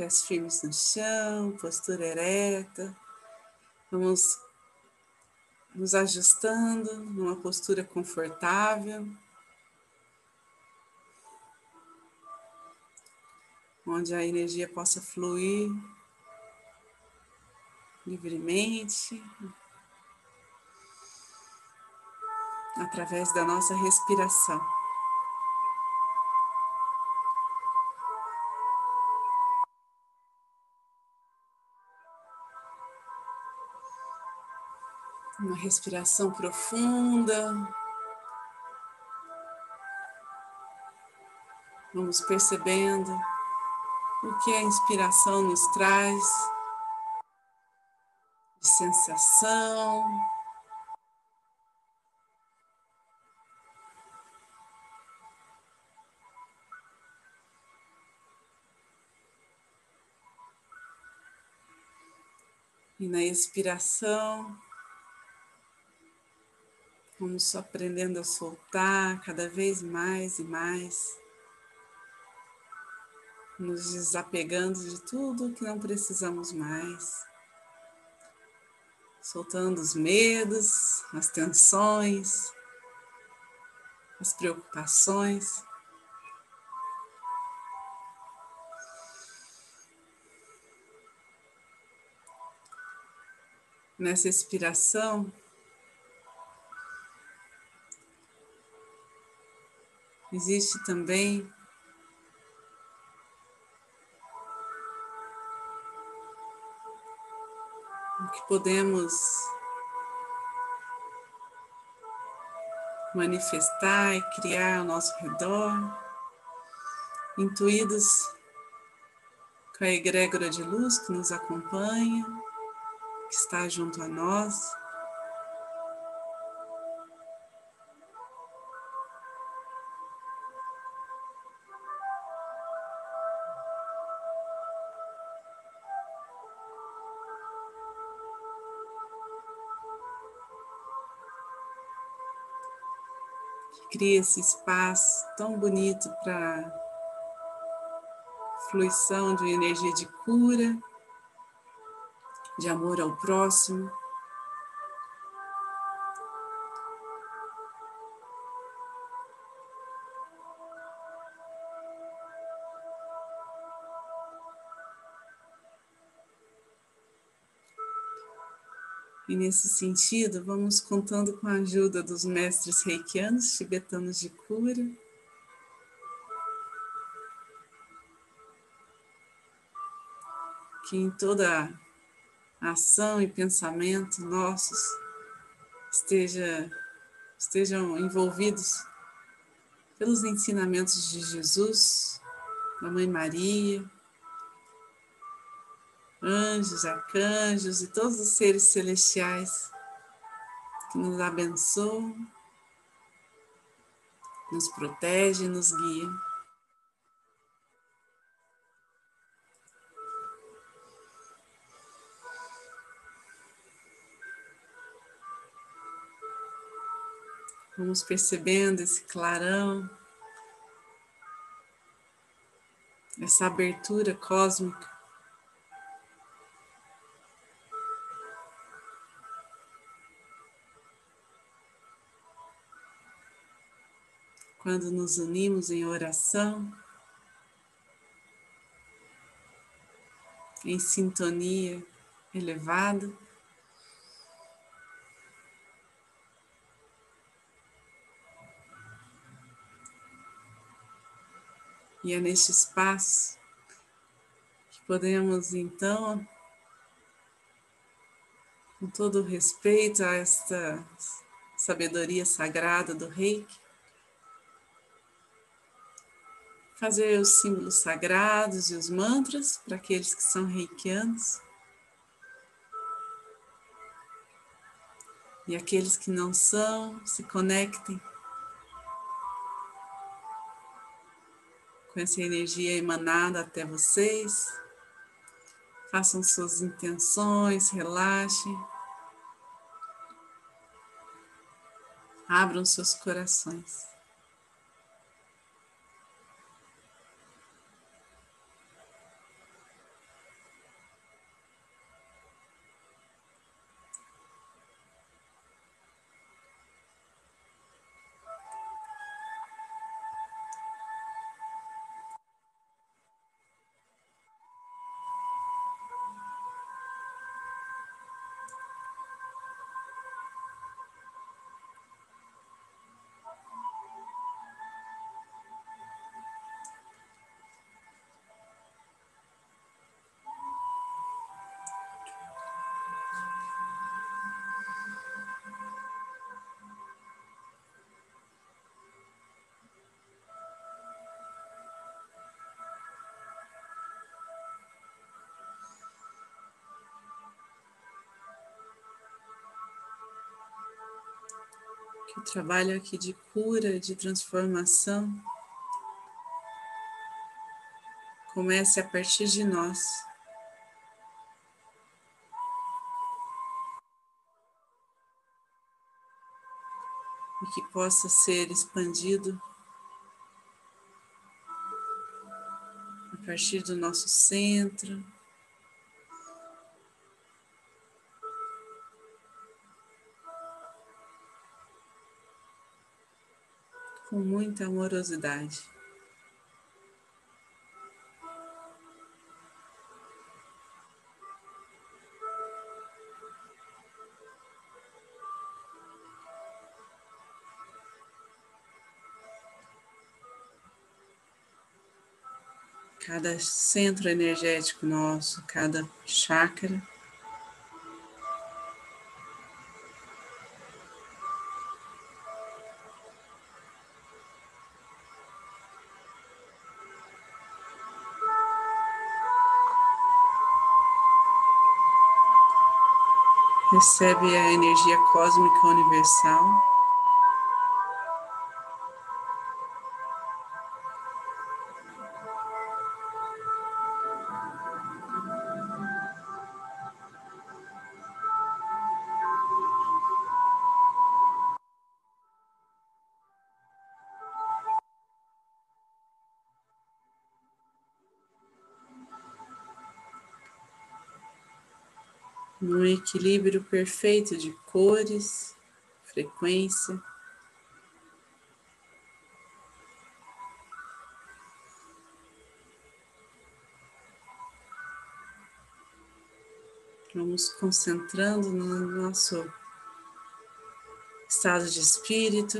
pés firmes no chão, postura ereta. Vamos nos ajustando numa postura confortável. Onde a energia possa fluir livremente através da nossa respiração. Uma respiração profunda. Vamos percebendo o que a inspiração nos traz de sensação. E na expiração, vamos só aprendendo a soltar cada vez mais e mais, nos desapegando de tudo que não precisamos mais, soltando os medos, as tensões, as preocupações. Nessa expiração, Existe também o que podemos manifestar e criar ao nosso redor, intuídos com a egrégora de luz que nos acompanha, que está junto a nós. Cria esse espaço tão bonito para fluição de energia de cura, de amor ao próximo. E nesse sentido, vamos contando com a ajuda dos mestres reikianos tibetanos de cura. Que em toda ação e pensamento nossos esteja, estejam envolvidos pelos ensinamentos de Jesus, da Mãe Maria, anjos, arcanjos e todos os seres celestiais que nos abençoam, nos protegem, nos guiam. Vamos percebendo esse clarão, essa abertura cósmica quando nos unimos em oração, em sintonia elevada. E é neste espaço que podemos então, com todo respeito a esta sabedoria sagrada do Reiki, fazer os símbolos sagrados e os mantras para aqueles que são reikianos. E aqueles que não são, se conectem com essa energia emanada até vocês. Façam suas intenções, relaxem. Abram seus corações. Que o trabalho aqui de cura, de transformação, comece a partir de nós. E que possa ser expandido a partir do nosso centro. Com muita amorosidade. cada centro energético nosso, cada chácara. Recebe a energia cósmica universal. Equilíbrio perfeito de cores, frequência. Vamos concentrando no nosso estado de espírito,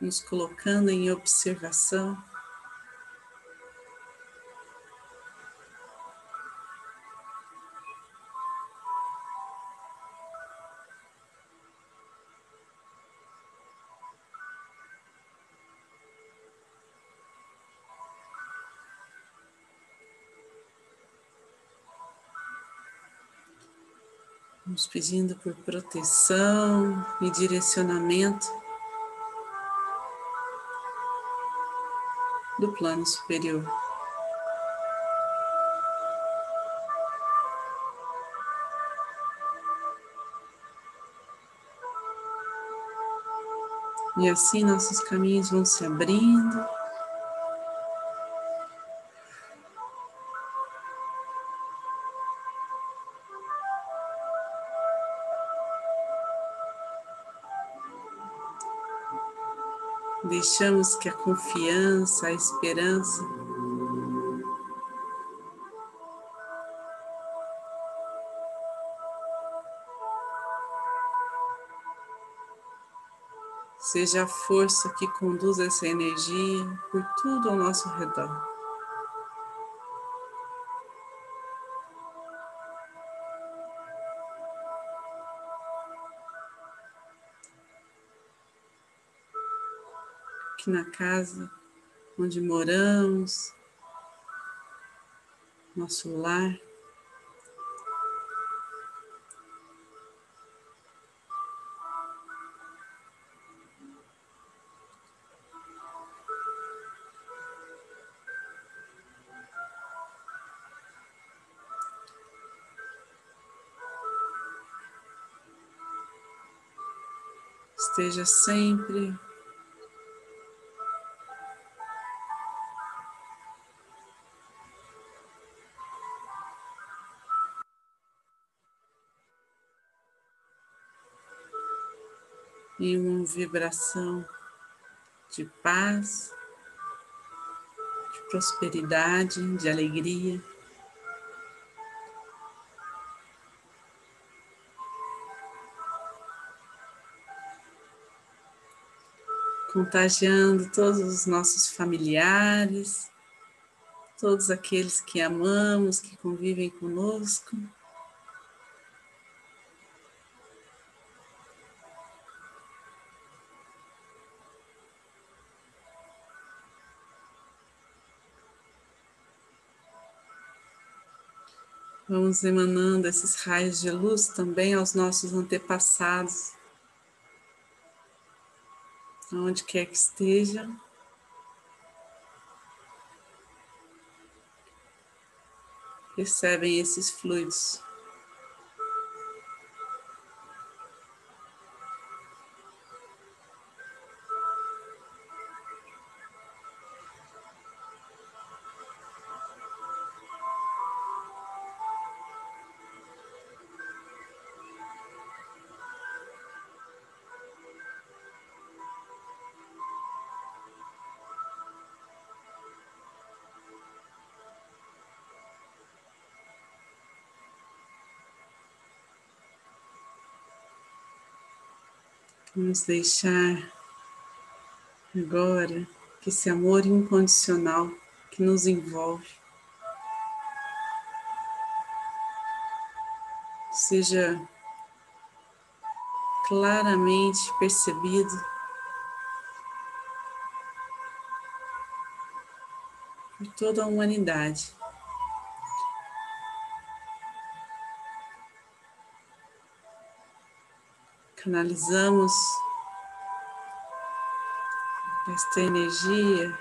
nos colocando em observação. Vamos pedindo por proteção e direcionamento do plano superior. E assim nossos caminhos vão se abrindo. Deixamos que a confiança, a esperança seja a força que conduz essa energia por tudo ao nosso redor. Aqui na casa onde moramos, nosso lar. Esteja sempre em uma vibração de paz, de prosperidade, de alegria. Contagiando todos os nossos familiares, todos aqueles que amamos, que convivem conosco. estamos emanando esses raios de luz também aos nossos antepassados, aonde quer que estejam Recebem esses fluidos. Vamos deixar agora que esse amor incondicional que nos envolve seja claramente percebido por toda a humanidade. Canalizamos esta energia,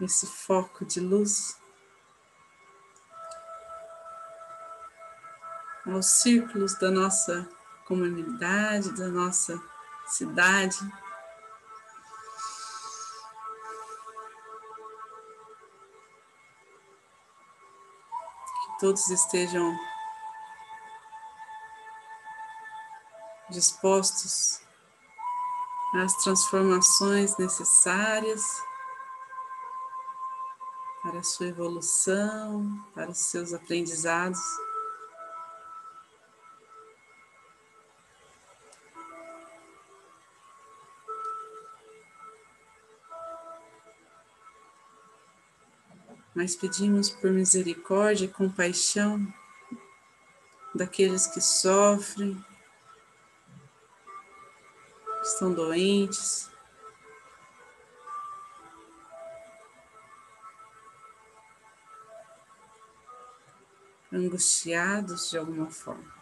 esse foco de luz aos círculos da nossa comunidade, da nossa cidade. Que todos estejam dispostos às transformações necessárias para a sua evolução, para os seus aprendizados. Mas pedimos por misericórdia e compaixão daqueles que sofrem, estão doentes. Angustiados de alguma forma.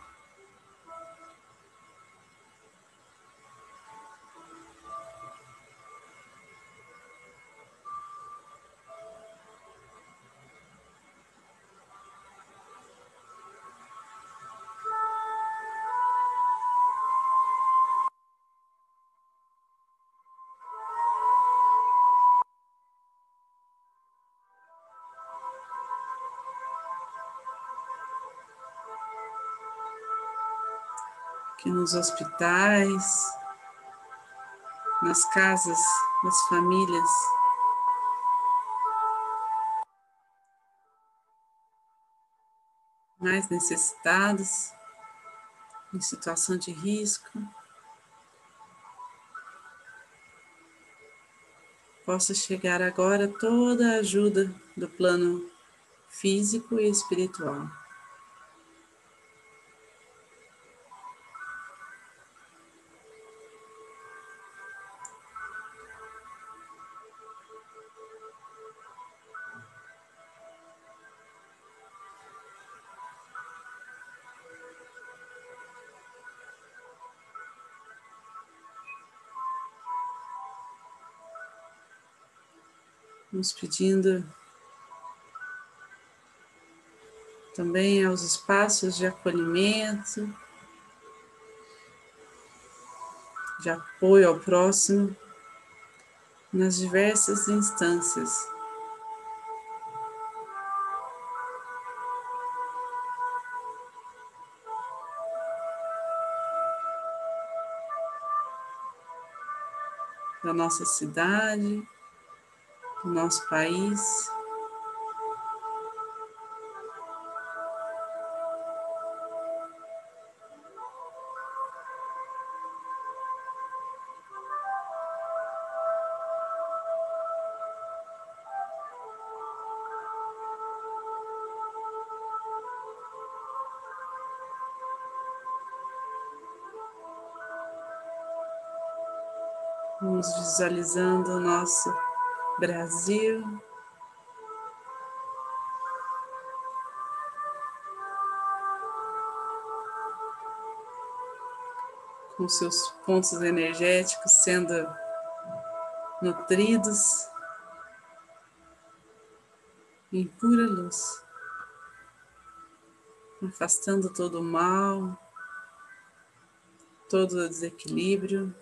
Que nos hospitais, nas casas das famílias. Mais necessitados, em situação de risco, possa chegar agora toda a ajuda do plano físico e espiritual. Nos pedindo também aos espaços de acolhimento, de apoio ao próximo nas diversas instâncias. Da nossa cidade, do nosso país. Vamos visualizando o nosso Brasil. com seus pontos energéticos sendo nutridos em pura luz, afastando todo o mal, todo o desequilíbrio.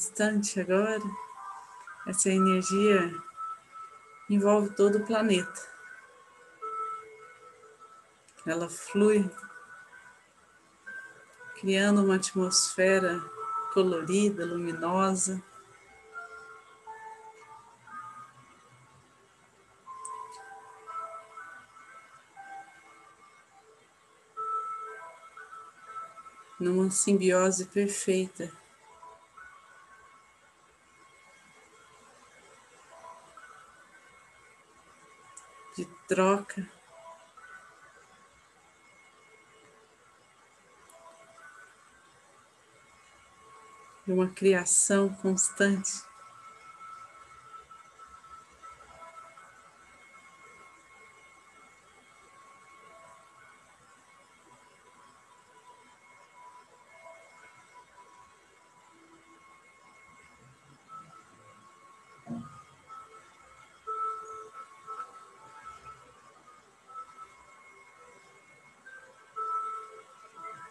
Instante agora, essa energia envolve todo o planeta. Ela flui, criando uma atmosfera colorida, luminosa. Numa simbiose perfeita troca. De uma criação constante.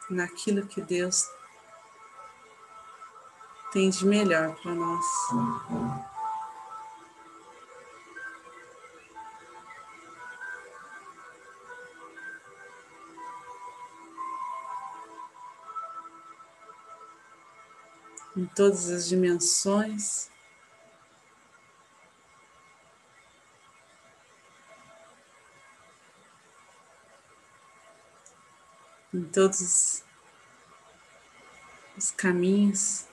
Naquilo que Deus tem de melhor para nós. Em todas as dimensões. Em todos os caminhos.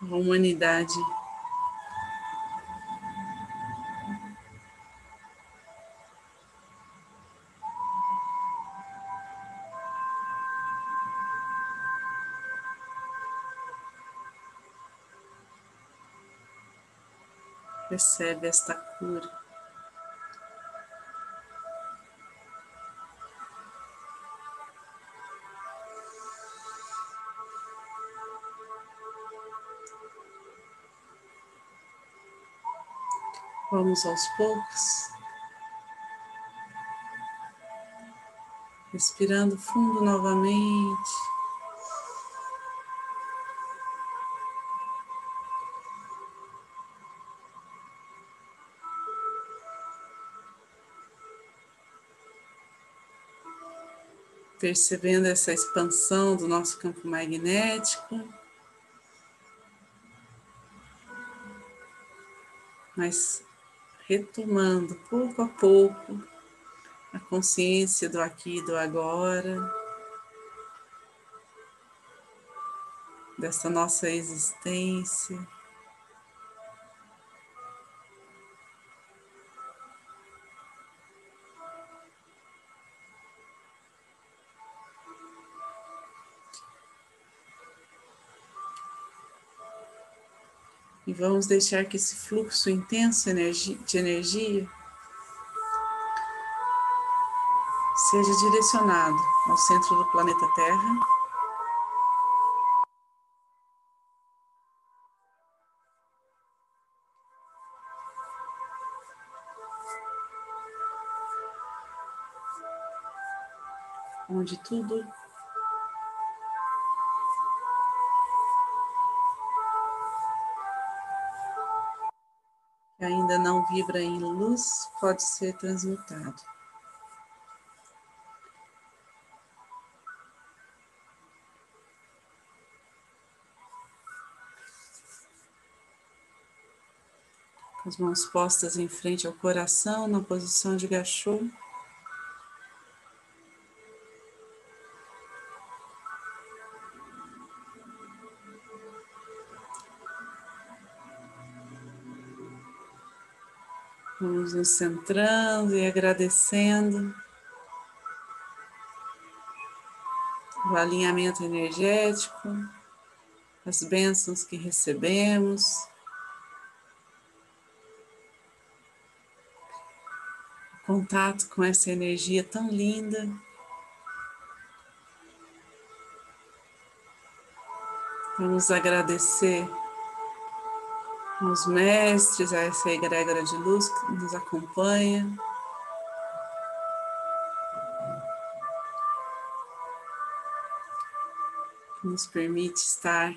A humanidade recebe esta cura. Vamos aos poucos, respirando fundo novamente. Percebendo essa expansão do nosso campo magnético. Mas retomando pouco a pouco a consciência do aqui e do agora, dessa nossa existência. E vamos deixar que esse fluxo intenso de energia seja direcionado ao centro do planeta Terra. Onde tudo ainda não vibra em luz pode ser transmutado. As mãos postas em frente ao coração, na posição de gachô. Centrando e agradecendo o alinhamento energético, as bênçãos que recebemos. o Contato com essa energia tão linda. Vamos agradecer aos mestres, a essa egrégora de luz que nos acompanha. Que nos permite estar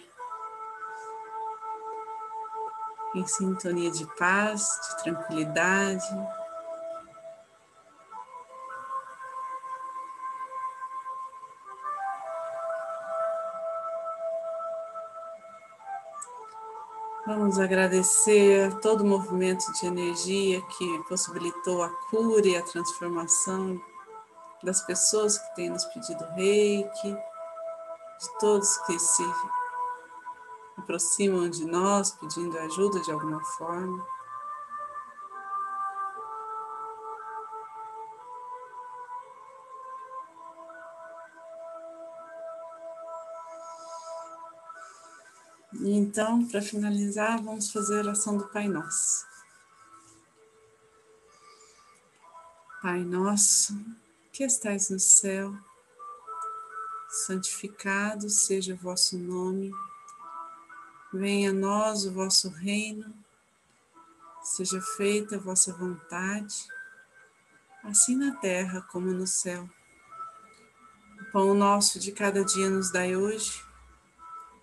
em sintonia de paz, de tranquilidade. Vamos agradecer todo o movimento de energia que possibilitou a cura e a transformação das pessoas que têm nos pedido reiki, de todos que se aproximam de nós pedindo ajuda de alguma forma. E então, para finalizar, vamos fazer a oração do Pai Nosso. Pai nosso, que estais no céu, santificado seja o vosso nome, venha a nós o vosso reino, seja feita a vossa vontade, assim na terra como no céu. O pão nosso de cada dia nos dai hoje